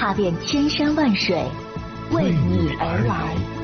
踏遍千山万水，为你而来。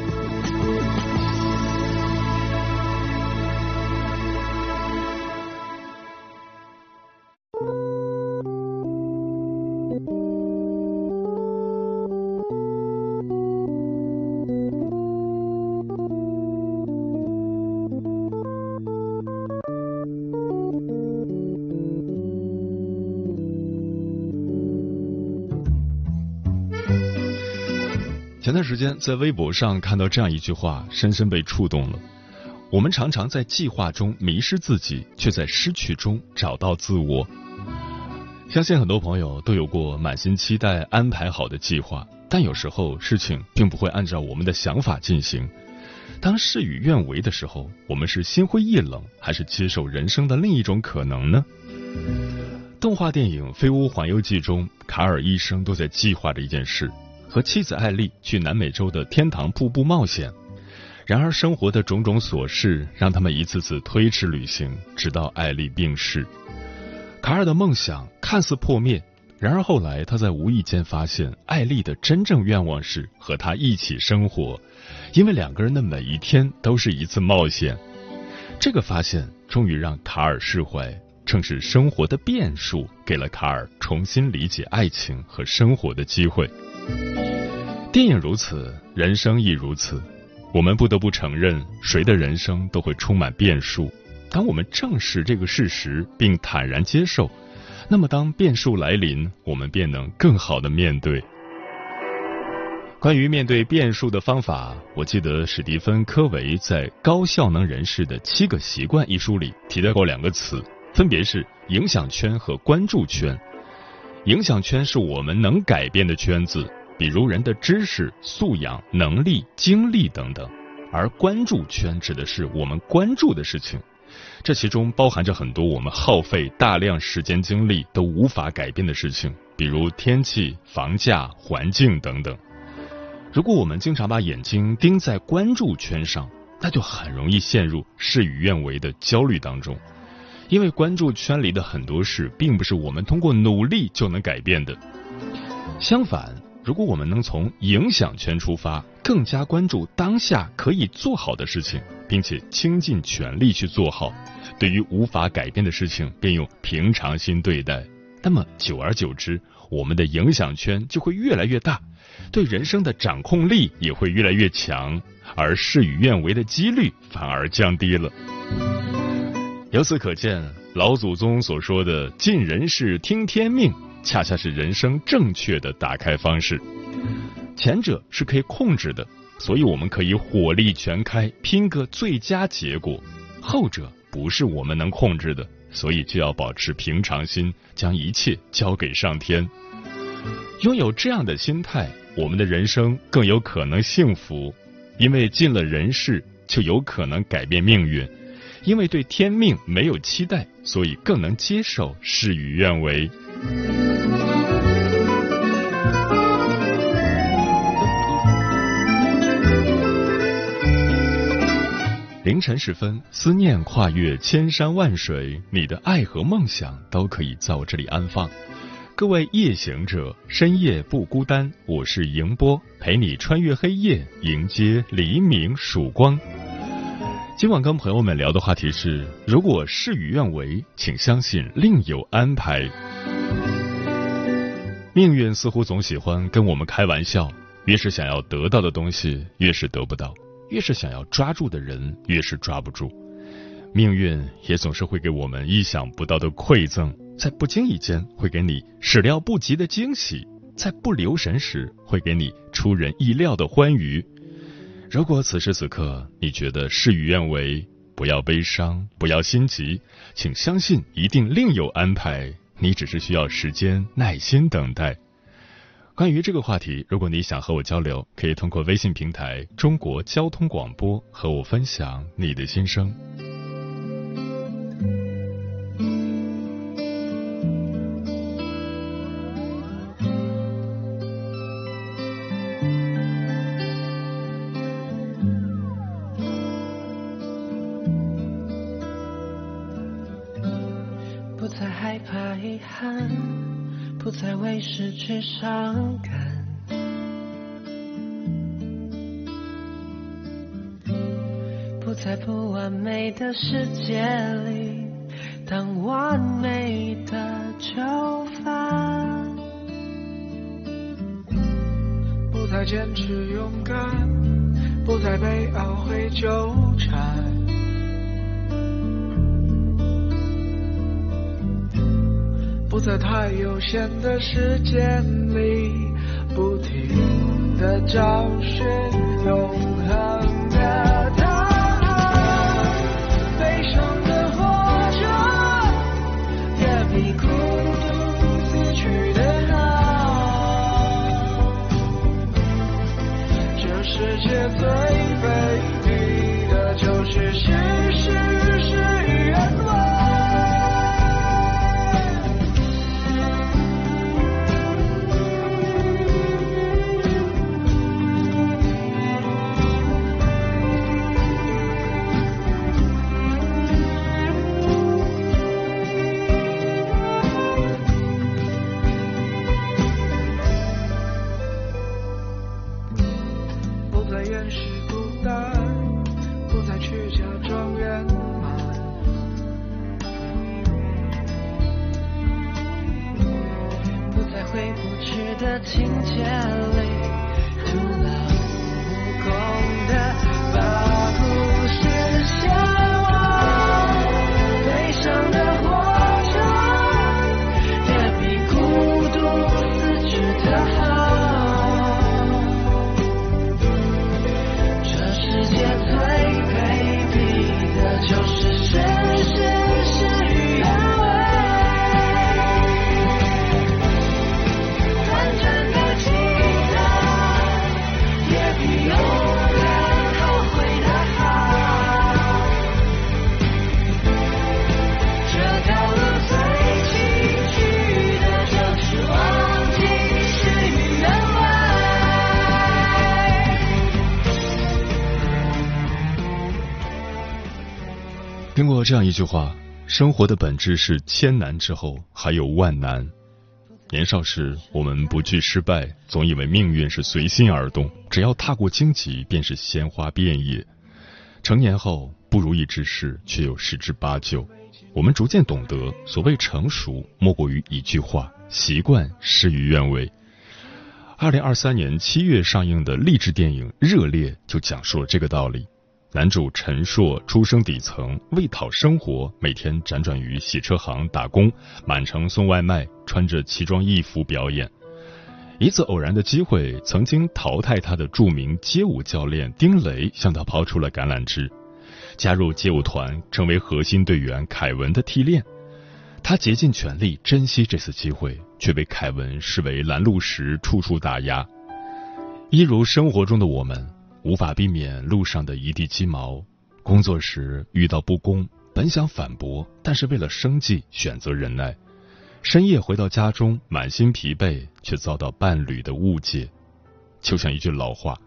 前段时间在微博上看到这样一句话，深深被触动了。我们常常在计划中迷失自己，却在失去中找到自我。相信很多朋友都有过满心期待安排好的计划，但有时候事情并不会按照我们的想法进行。当事与愿违的时候，我们是心灰意冷，还是接受人生的另一种可能呢？动画电影《飞屋环游记》中，卡尔一生都在计划着一件事。和妻子艾丽去南美洲的天堂瀑布冒险，然而生活的种种琐事让他们一次次推迟旅行，直到艾丽病逝。卡尔的梦想看似破灭，然而后来他在无意间发现，艾丽的真正愿望是和他一起生活，因为两个人的每一天都是一次冒险。这个发现终于让卡尔释怀，正是生活的变数给了卡尔重新理解爱情和生活的机会。电影如此，人生亦如此。我们不得不承认，谁的人生都会充满变数。当我们正视这个事实并坦然接受，那么当变数来临，我们便能更好的面对。关于面对变数的方法，我记得史蒂芬·科维在《高效能人士的七个习惯》一书里提到过两个词，分别是影响圈和关注圈。影响圈是我们能改变的圈子。比如人的知识、素养、能力、经历等等，而关注圈指的是我们关注的事情，这其中包含着很多我们耗费大量时间精力都无法改变的事情，比如天气、房价、环境等等。如果我们经常把眼睛盯在关注圈上，那就很容易陷入事与愿违的焦虑当中，因为关注圈里的很多事，并不是我们通过努力就能改变的，相反。如果我们能从影响圈出发，更加关注当下可以做好的事情，并且倾尽全力去做好，对于无法改变的事情，便用平常心对待，那么久而久之，我们的影响圈就会越来越大，对人生的掌控力也会越来越强，而事与愿违的几率反而降低了。由此可见，老祖宗所说的“尽人事，听天命”。恰恰是人生正确的打开方式，前者是可以控制的，所以我们可以火力全开，拼个最佳结果；后者不是我们能控制的，所以就要保持平常心，将一切交给上天。拥有这样的心态，我们的人生更有可能幸福，因为尽了人事，就有可能改变命运；因为对天命没有期待，所以更能接受事与愿违。凌晨时分，思念跨越千山万水，你的爱和梦想都可以在我这里安放。各位夜行者，深夜不孤单，我是迎波，陪你穿越黑夜，迎接黎明曙光。今晚跟朋友们聊的话题是：如果事与愿违，请相信另有安排。命运似乎总喜欢跟我们开玩笑，越是想要得到的东西，越是得不到。越是想要抓住的人，越是抓不住。命运也总是会给我们意想不到的馈赠，在不经意间会给你始料不及的惊喜，在不留神时会给你出人意料的欢愉。如果此时此刻你觉得事与愿违，不要悲伤，不要心急，请相信一定另有安排。你只是需要时间，耐心等待。关于这个话题，如果你想和我交流，可以通过微信平台“中国交通广播”和我分享你的心声。憾，不再为失去伤感，不在不完美的世界里当完美的囚犯，不再坚持勇敢，不再被懊悔纠缠。不在太有限的时间里，不停的找寻永恒。的情节里听过这样一句话：生活的本质是千难之后还有万难。年少时，我们不惧失败，总以为命运是随心而动，只要踏过荆棘，便是鲜花遍野。成年后，不如意之事却又十之八九。我们逐渐懂得，所谓成熟，莫过于一句话：习惯事与愿违。二零二三年七月上映的励志电影《热烈》就讲述了这个道理。男主陈硕出生底层，为讨生活，每天辗转于洗车行打工，满城送外卖，穿着奇装异服表演。一次偶然的机会，曾经淘汰他的著名街舞教练丁雷向他抛出了橄榄枝，加入街舞团，成为核心队员凯文的替练。他竭尽全力珍惜这次机会，却被凯文视为拦路石，处处打压。一如生活中的我们。无法避免路上的一地鸡毛，工作时遇到不公，本想反驳，但是为了生计选择忍耐。深夜回到家中，满心疲惫，却遭到伴侣的误解。就像一句老话：“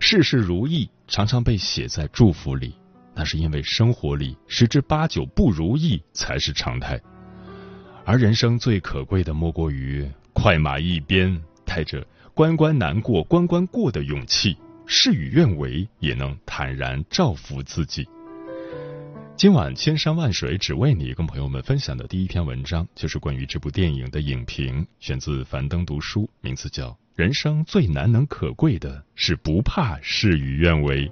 事事如意”，常常被写在祝福里，那是因为生活里十之八九不如意才是常态。而人生最可贵的，莫过于快马一鞭，带着关关难过关关过的勇气。事与愿违，也能坦然照拂自己。今晚千山万水只为你，跟朋友们分享的第一篇文章，就是关于这部电影的影评，选自樊登读书，名字叫《人生最难能可贵的是不怕事与愿违》。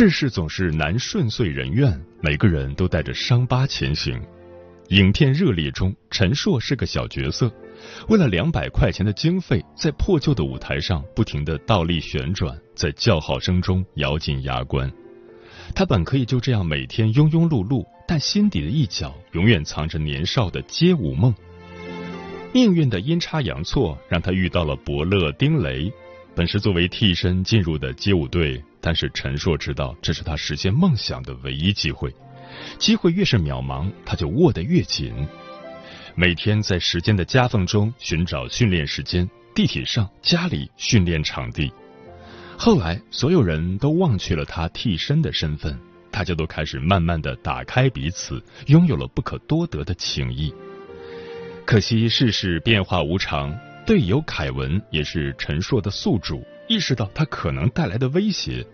世事总是难顺遂人愿，每个人都带着伤疤前行。影片《热烈》中，陈硕是个小角色，为了两百块钱的经费，在破旧的舞台上不停的倒立旋转，在叫好声中咬紧牙关。他本可以就这样每天庸庸碌碌，但心底的一角永远藏着年少的街舞梦。命运的阴差阳错，让他遇到了伯乐丁雷。本是作为替身进入的街舞队，但是陈硕知道这是他实现梦想的唯一机会。机会越是渺茫，他就握得越紧。每天在时间的夹缝中寻找训练时间，地铁上、家里训练场地。后来，所有人都忘却了他替身的身份，大家都开始慢慢的打开彼此，拥有了不可多得的情谊。可惜世事变化无常，队友凯文也是陈硕的宿主，意识到他可能带来的威胁。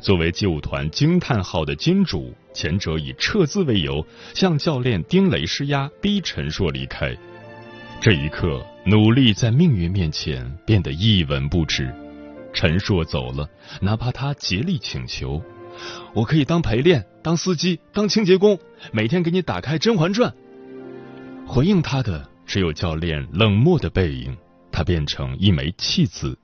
作为街舞团惊叹号的金主，前者以撤资为由向教练丁雷施压，逼陈硕离开。这一刻，努力在命运面前变得一文不值。陈硕走了，哪怕他竭力请求：“我可以当陪练、当司机、当清洁工，每天给你打开《甄嬛传》。”回应他的只有教练冷漠的背影，他变成一枚弃子。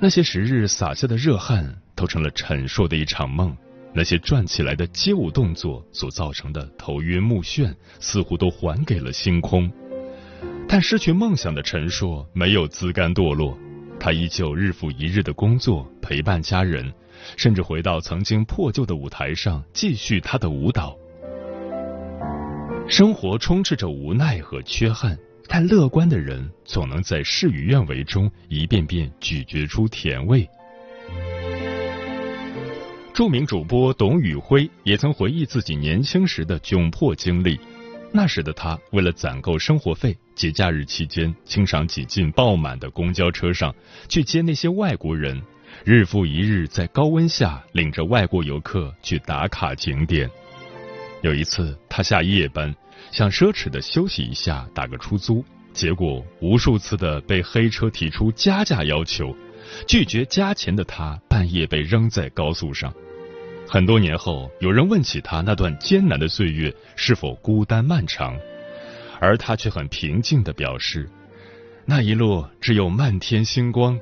那些时日洒下的热汗，都成了陈硕的一场梦。那些转起来的街舞动作所造成的头晕目眩，似乎都还给了星空。但失去梦想的陈硕没有自甘堕落，他依旧日复一日的工作，陪伴家人，甚至回到曾经破旧的舞台上继续他的舞蹈。生活充斥着无奈和缺憾。但乐观的人总能在事与愿违中一遍遍咀嚼出甜味。著名主播董宇辉也曾回忆自己年轻时的窘迫经历。那时的他为了攒够生活费，节假日期间经常挤进爆满的公交车上去接那些外国人，日复一日在高温下领着外国游客去打卡景点。有一次，他下夜班。想奢侈的休息一下，打个出租，结果无数次的被黑车提出加价要求，拒绝加钱的他半夜被扔在高速上。很多年后，有人问起他那段艰难的岁月是否孤单漫长，而他却很平静的表示，那一路只有漫天星光。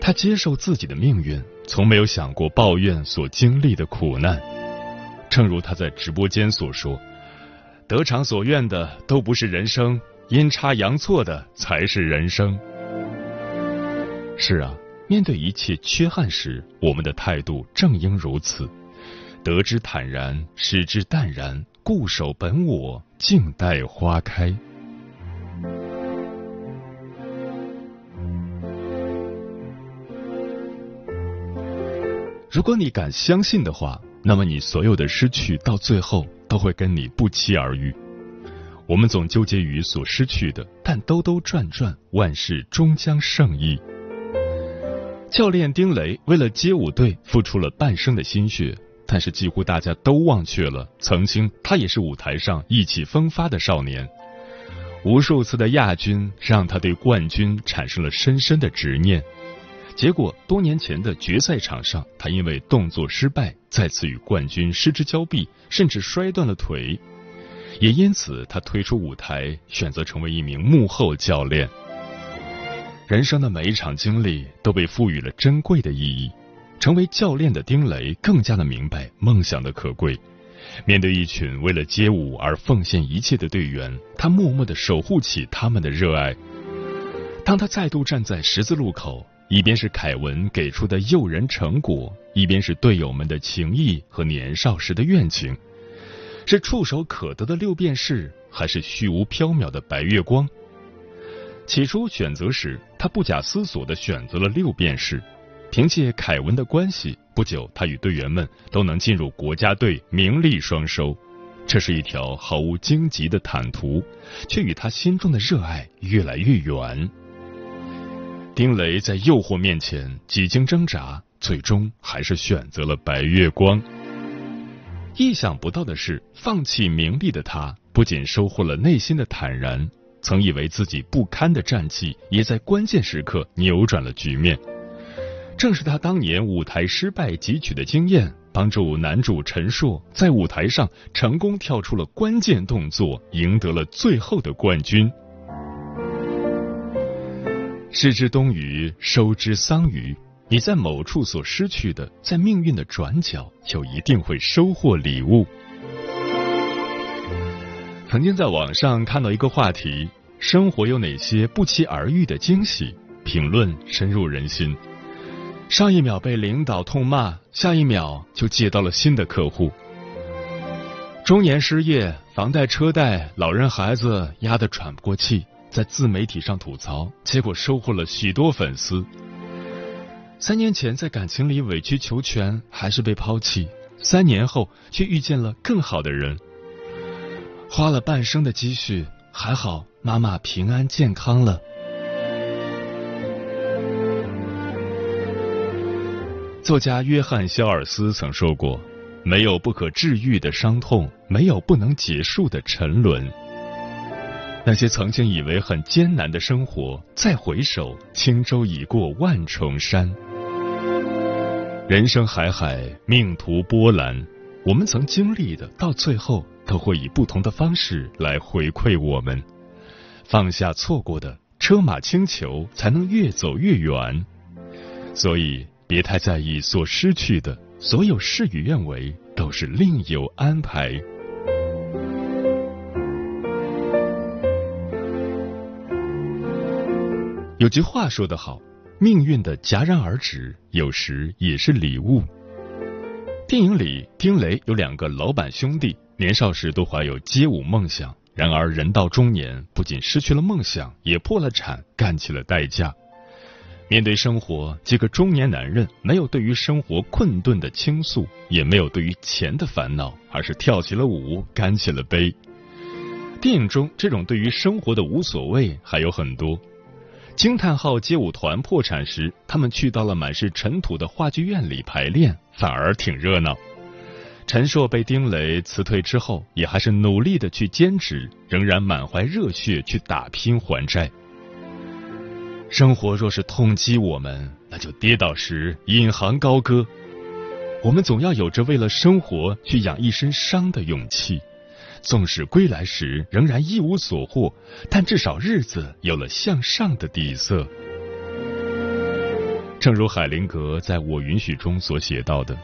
他接受自己的命运，从没有想过抱怨所经历的苦难。正如他在直播间所说。得偿所愿的都不是人生，阴差阳错的才是人生。是啊，面对一切缺憾时，我们的态度正应如此：得之坦然，失之淡然，固守本我，静待花开。如果你敢相信的话，那么你所有的失去，到最后。都会跟你不期而遇。我们总纠结于所失去的，但兜兜转转，万事终将胜意。教练丁雷为了街舞队付出了半生的心血，但是几乎大家都忘却了，曾经他也是舞台上意气风发的少年。无数次的亚军让他对冠军产生了深深的执念。结果，多年前的决赛场上，他因为动作失败，再次与冠军失之交臂，甚至摔断了腿。也因此，他退出舞台，选择成为一名幕后教练。人生的每一场经历都被赋予了珍贵的意义。成为教练的丁雷更加的明白梦想的可贵。面对一群为了街舞而奉献一切的队员，他默默的守护起他们的热爱。当他再度站在十字路口。一边是凯文给出的诱人成果，一边是队友们的情谊和年少时的愿景，是触手可得的六便士，还是虚无缥缈的白月光？起初选择时，他不假思索的选择了六便士。凭借凯文的关系，不久他与队员们都能进入国家队，名利双收。这是一条毫无荆棘的坦途，却与他心中的热爱越来越远。丁雷在诱惑面前几经挣扎，最终还是选择了白月光。意想不到的是，放弃名利的他不仅收获了内心的坦然，曾以为自己不堪的战绩，也在关键时刻扭转了局面。正是他当年舞台失败汲取的经验，帮助男主陈硕在舞台上成功跳出了关键动作，赢得了最后的冠军。失之东隅，收之桑榆。你在某处所失去的，在命运的转角就一定会收获礼物。曾经在网上看到一个话题：生活有哪些不期而遇的惊喜？评论深入人心。上一秒被领导痛骂，下一秒就接到了新的客户。中年失业，房贷车贷，老人孩子压得喘不过气，在自媒体上吐槽，结果收获了许多粉丝。三年前在感情里委曲求全，还是被抛弃；三年后却遇见了更好的人。花了半生的积蓄，还好妈妈平安健康了。作家约翰·肖尔斯曾说过：“没有不可治愈的伤痛，没有不能结束的沉沦。那些曾经以为很艰难的生活，再回首，轻舟已过万重山。人生海海，命途波澜，我们曾经历的，到最后都会以不同的方式来回馈我们。放下错过的，车马轻裘，才能越走越远。所以。”别太在意所失去的，所有事与愿违都是另有安排。有句话说得好，命运的戛然而止，有时也是礼物。电影里，丁雷有两个老板兄弟，年少时都怀有街舞梦想，然而人到中年，不仅失去了梦想，也破了产，干起了代驾。面对生活，几个中年男人没有对于生活困顿的倾诉，也没有对于钱的烦恼，而是跳起了舞，干起了杯。电影中这种对于生活的无所谓还有很多。惊叹号街舞团破产时，他们去到了满是尘土的话剧院里排练，反而挺热闹。陈硕被丁磊辞退之后，也还是努力的去兼职，仍然满怀热血去打拼还债。生活若是痛击我们，那就跌倒时引吭高歌。我们总要有着为了生活去养一身伤的勇气。纵使归来时仍然一无所获，但至少日子有了向上的底色。正如海灵格在我允许中所写到的，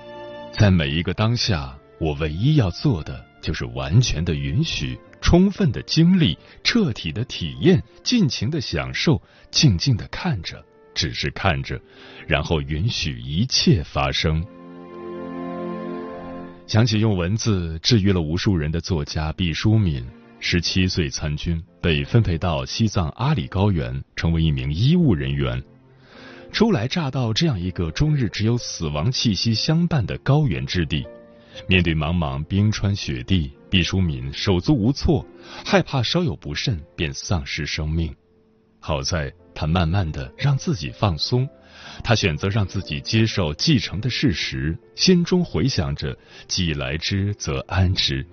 在每一个当下，我唯一要做的就是完全的允许。充分的经历，彻底的体验，尽情的享受，静静的看着，只是看着，然后允许一切发生。想起用文字治愈了无数人的作家毕淑敏，十七岁参军，被分配到西藏阿里高原，成为一名医务人员。初来乍到这样一个终日只有死亡气息相伴的高原之地。面对茫茫冰川雪地，毕淑敏手足无措，害怕稍有不慎便丧失生命。好在他慢慢的让自己放松，他选择让自己接受继承的事实，心中回想着“既来之则安之”。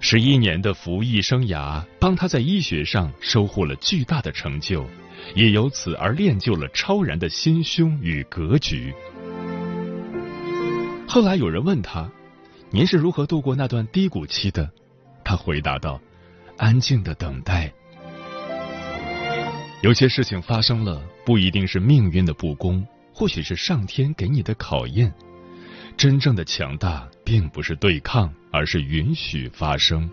十一年的服役生涯，帮他在医学上收获了巨大的成就，也由此而练就了超然的心胸与格局。后来有人问他：“您是如何度过那段低谷期的？”他回答道：“安静的等待。有些事情发生了，不一定是命运的不公，或许是上天给你的考验。真正的强大，并不是对抗，而是允许发生。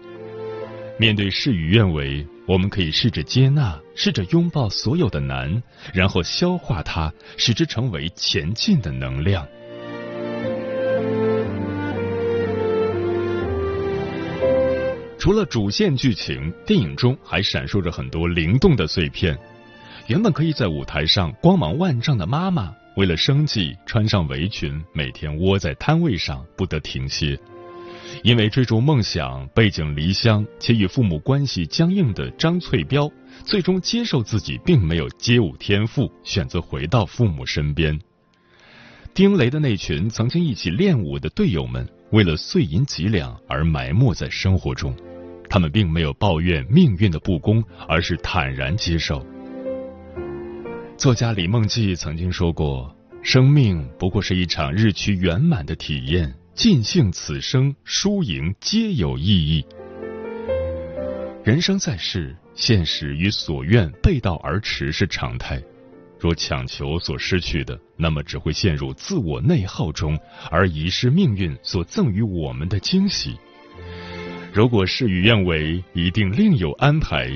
面对事与愿违，我们可以试着接纳，试着拥抱所有的难，然后消化它，使之成为前进的能量。”除了主线剧情，电影中还闪烁着很多灵动的碎片。原本可以在舞台上光芒万丈的妈妈，为了生计穿上围裙，每天窝在摊位上不得停歇。因为追逐梦想，背井离乡且与父母关系僵硬的张翠彪，最终接受自己并没有街舞天赋，选择回到父母身边。丁雷的那群曾经一起练舞的队友们，为了碎银几两而埋没在生活中。他们并没有抱怨命运的不公，而是坦然接受。作家李梦季曾经说过：“生命不过是一场日趋圆满的体验，尽兴此生，输赢皆有意义。人生在世，现实与所愿背道而驰是常态。若强求所失去的，那么只会陷入自我内耗中，而遗失命运所赠予我们的惊喜。如果事与愿违，一定另有安排。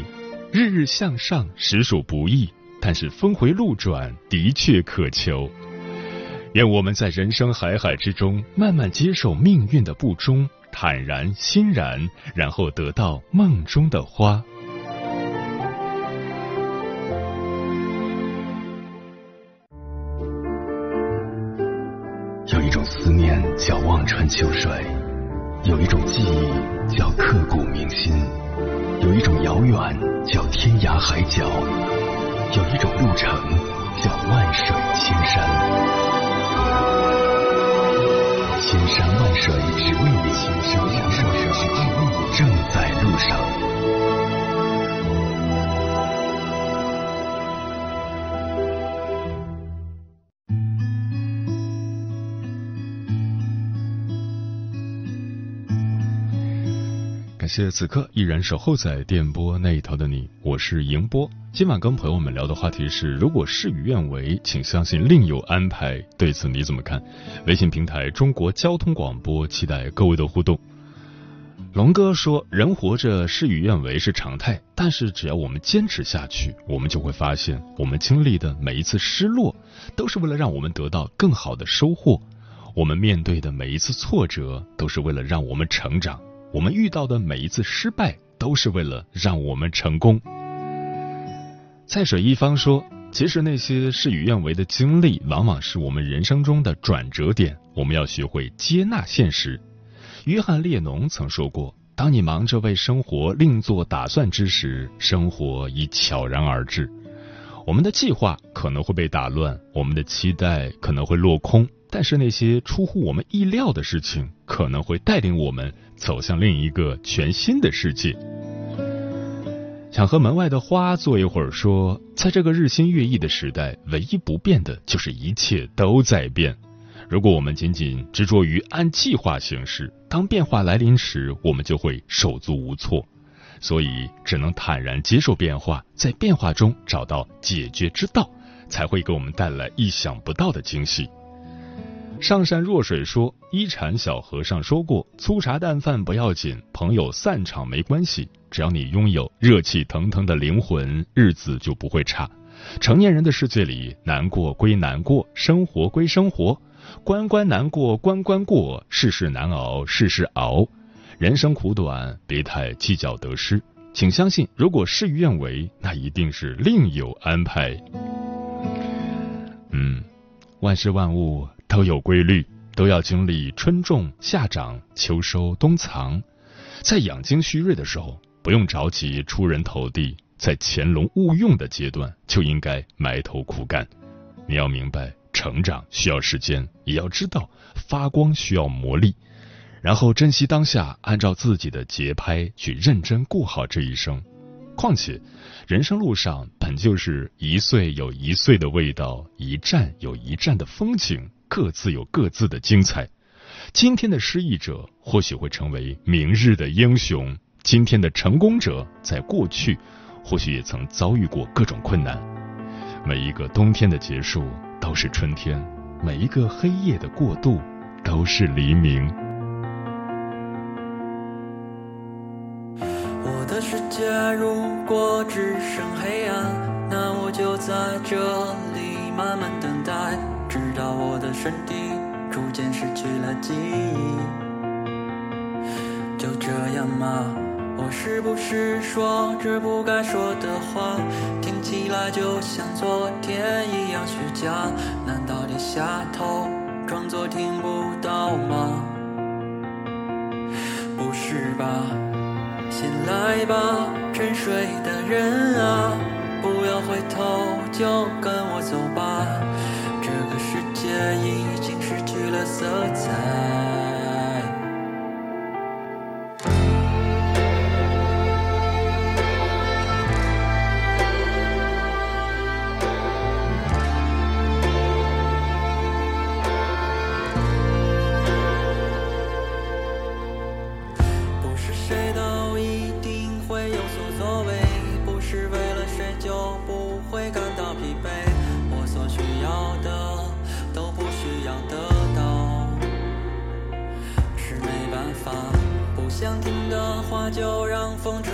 日日向上，实属不易，但是峰回路转的确可求。愿我们在人生海海之中，慢慢接受命运的不忠，坦然欣然，然后得到梦中的花。有一种思念叫望穿秋水，有一种记忆叫刻骨铭心，有一种遥远叫天涯海角，有一种路程叫万水千山。千山万水只为你，千山万水只为你，正在路上。谢此刻依然守候在电波那一头的你，我是迎波。今晚跟朋友们聊的话题是：如果事与愿违，请相信另有安排。对此你怎么看？微信平台中国交通广播，期待各位的互动。龙哥说，人活着事与愿违是常态，但是只要我们坚持下去，我们就会发现，我们经历的每一次失落，都是为了让我们得到更好的收获；我们面对的每一次挫折，都是为了让我们成长。我们遇到的每一次失败，都是为了让我们成功。在水一方说，其实那些事与愿违的经历，往往是我们人生中的转折点。我们要学会接纳现实。约翰列侬曾说过：“当你忙着为生活另做打算之时，生活已悄然而至。”我们的计划可能会被打乱，我们的期待可能会落空。但是那些出乎我们意料的事情，可能会带领我们走向另一个全新的世界。想和门外的花坐一会儿，说，在这个日新月异的时代，唯一不变的就是一切都在变。如果我们仅仅执着于按计划行事，当变化来临时，我们就会手足无措。所以，只能坦然接受变化，在变化中找到解决之道，才会给我们带来意想不到的惊喜。上善若水说，一禅小和尚说过：“粗茶淡饭不要紧，朋友散场没关系，只要你拥有热气腾腾的灵魂，日子就不会差。”成年人的世界里，难过归难过，生活归生活，关关难过关关过，事事难熬事事熬。人生苦短，别太计较得失，请相信，如果事与愿违，那一定是另有安排。嗯，万事万物。都有规律，都要经历春种、夏长、秋收、冬藏。在养精蓄锐的时候，不用着急出人头地；在潜龙勿用的阶段，就应该埋头苦干。你要明白，成长需要时间，也要知道发光需要磨砺。然后珍惜当下，按照自己的节拍去认真过好这一生。况且，人生路上本就是一岁有一岁的味道，一站有一站的风景。各自有各自的精彩。今天的失意者或许会成为明日的英雄，今天的成功者在过去或许也曾遭遇过各种困难。每一个冬天的结束都是春天，每一个黑夜的过渡都是黎明。我的世界如果只剩黑暗，那我就在这里慢慢等待。到我的身体逐渐失去了记忆，就这样吗？我是不是说着不该说的话？听起来就像昨天一样虚假。难道低下头装作听不到吗？不是吧？醒来吧，沉睡的人啊，不要回头，就跟我走吧。已经失去了色彩。风吹